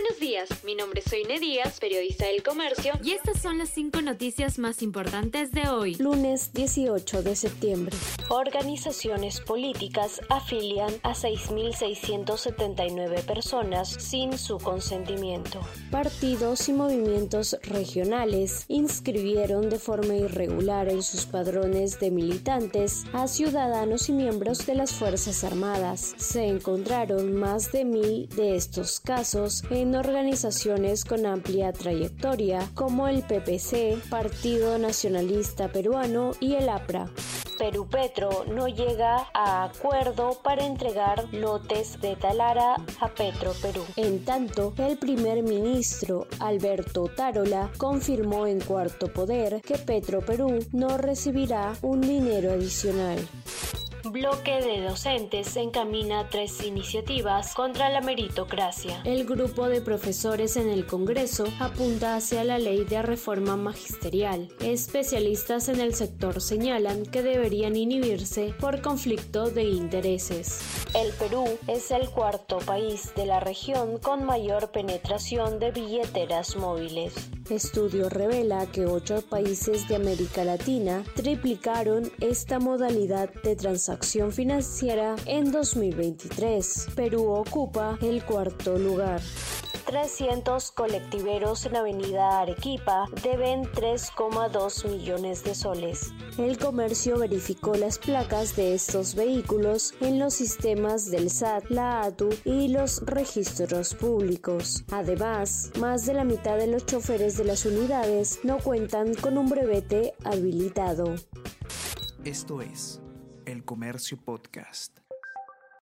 Buenos días, mi nombre es Soine Díaz, periodista del Comercio, y estas son las cinco noticias más importantes de hoy. Lunes 18 de septiembre. Organizaciones políticas afilian a 6.679 personas sin su consentimiento. Partidos y movimientos regionales inscribieron de forma irregular en sus padrones de militantes a ciudadanos y miembros de las Fuerzas Armadas. Se encontraron más de mil de estos casos en organizaciones con amplia trayectoria como el PPC, Partido Nacionalista Peruano y el APRA. Perú Petro no llega a acuerdo para entregar lotes de Talara a Petro Perú. En tanto, el primer ministro Alberto Tarola confirmó en Cuarto Poder que Petro Perú no recibirá un dinero adicional. Bloque de docentes encamina tres iniciativas contra la meritocracia. El grupo de profesores en el Congreso apunta hacia la ley de reforma magisterial. Especialistas en el sector señalan que deberían inhibirse por conflicto de intereses. El Perú es el cuarto país de la región con mayor penetración de billeteras móviles. Estudio revela que ocho países de América Latina triplicaron esta modalidad de transacción financiera en 2023. Perú ocupa el cuarto lugar. 300 colectiveros en Avenida Arequipa deben 3,2 millones de soles. El comercio verificó las placas de estos vehículos en los sistemas del SAT, la ATU y los registros públicos. Además, más de la mitad de los choferes de las unidades no cuentan con un brevete habilitado. Esto es El Comercio Podcast.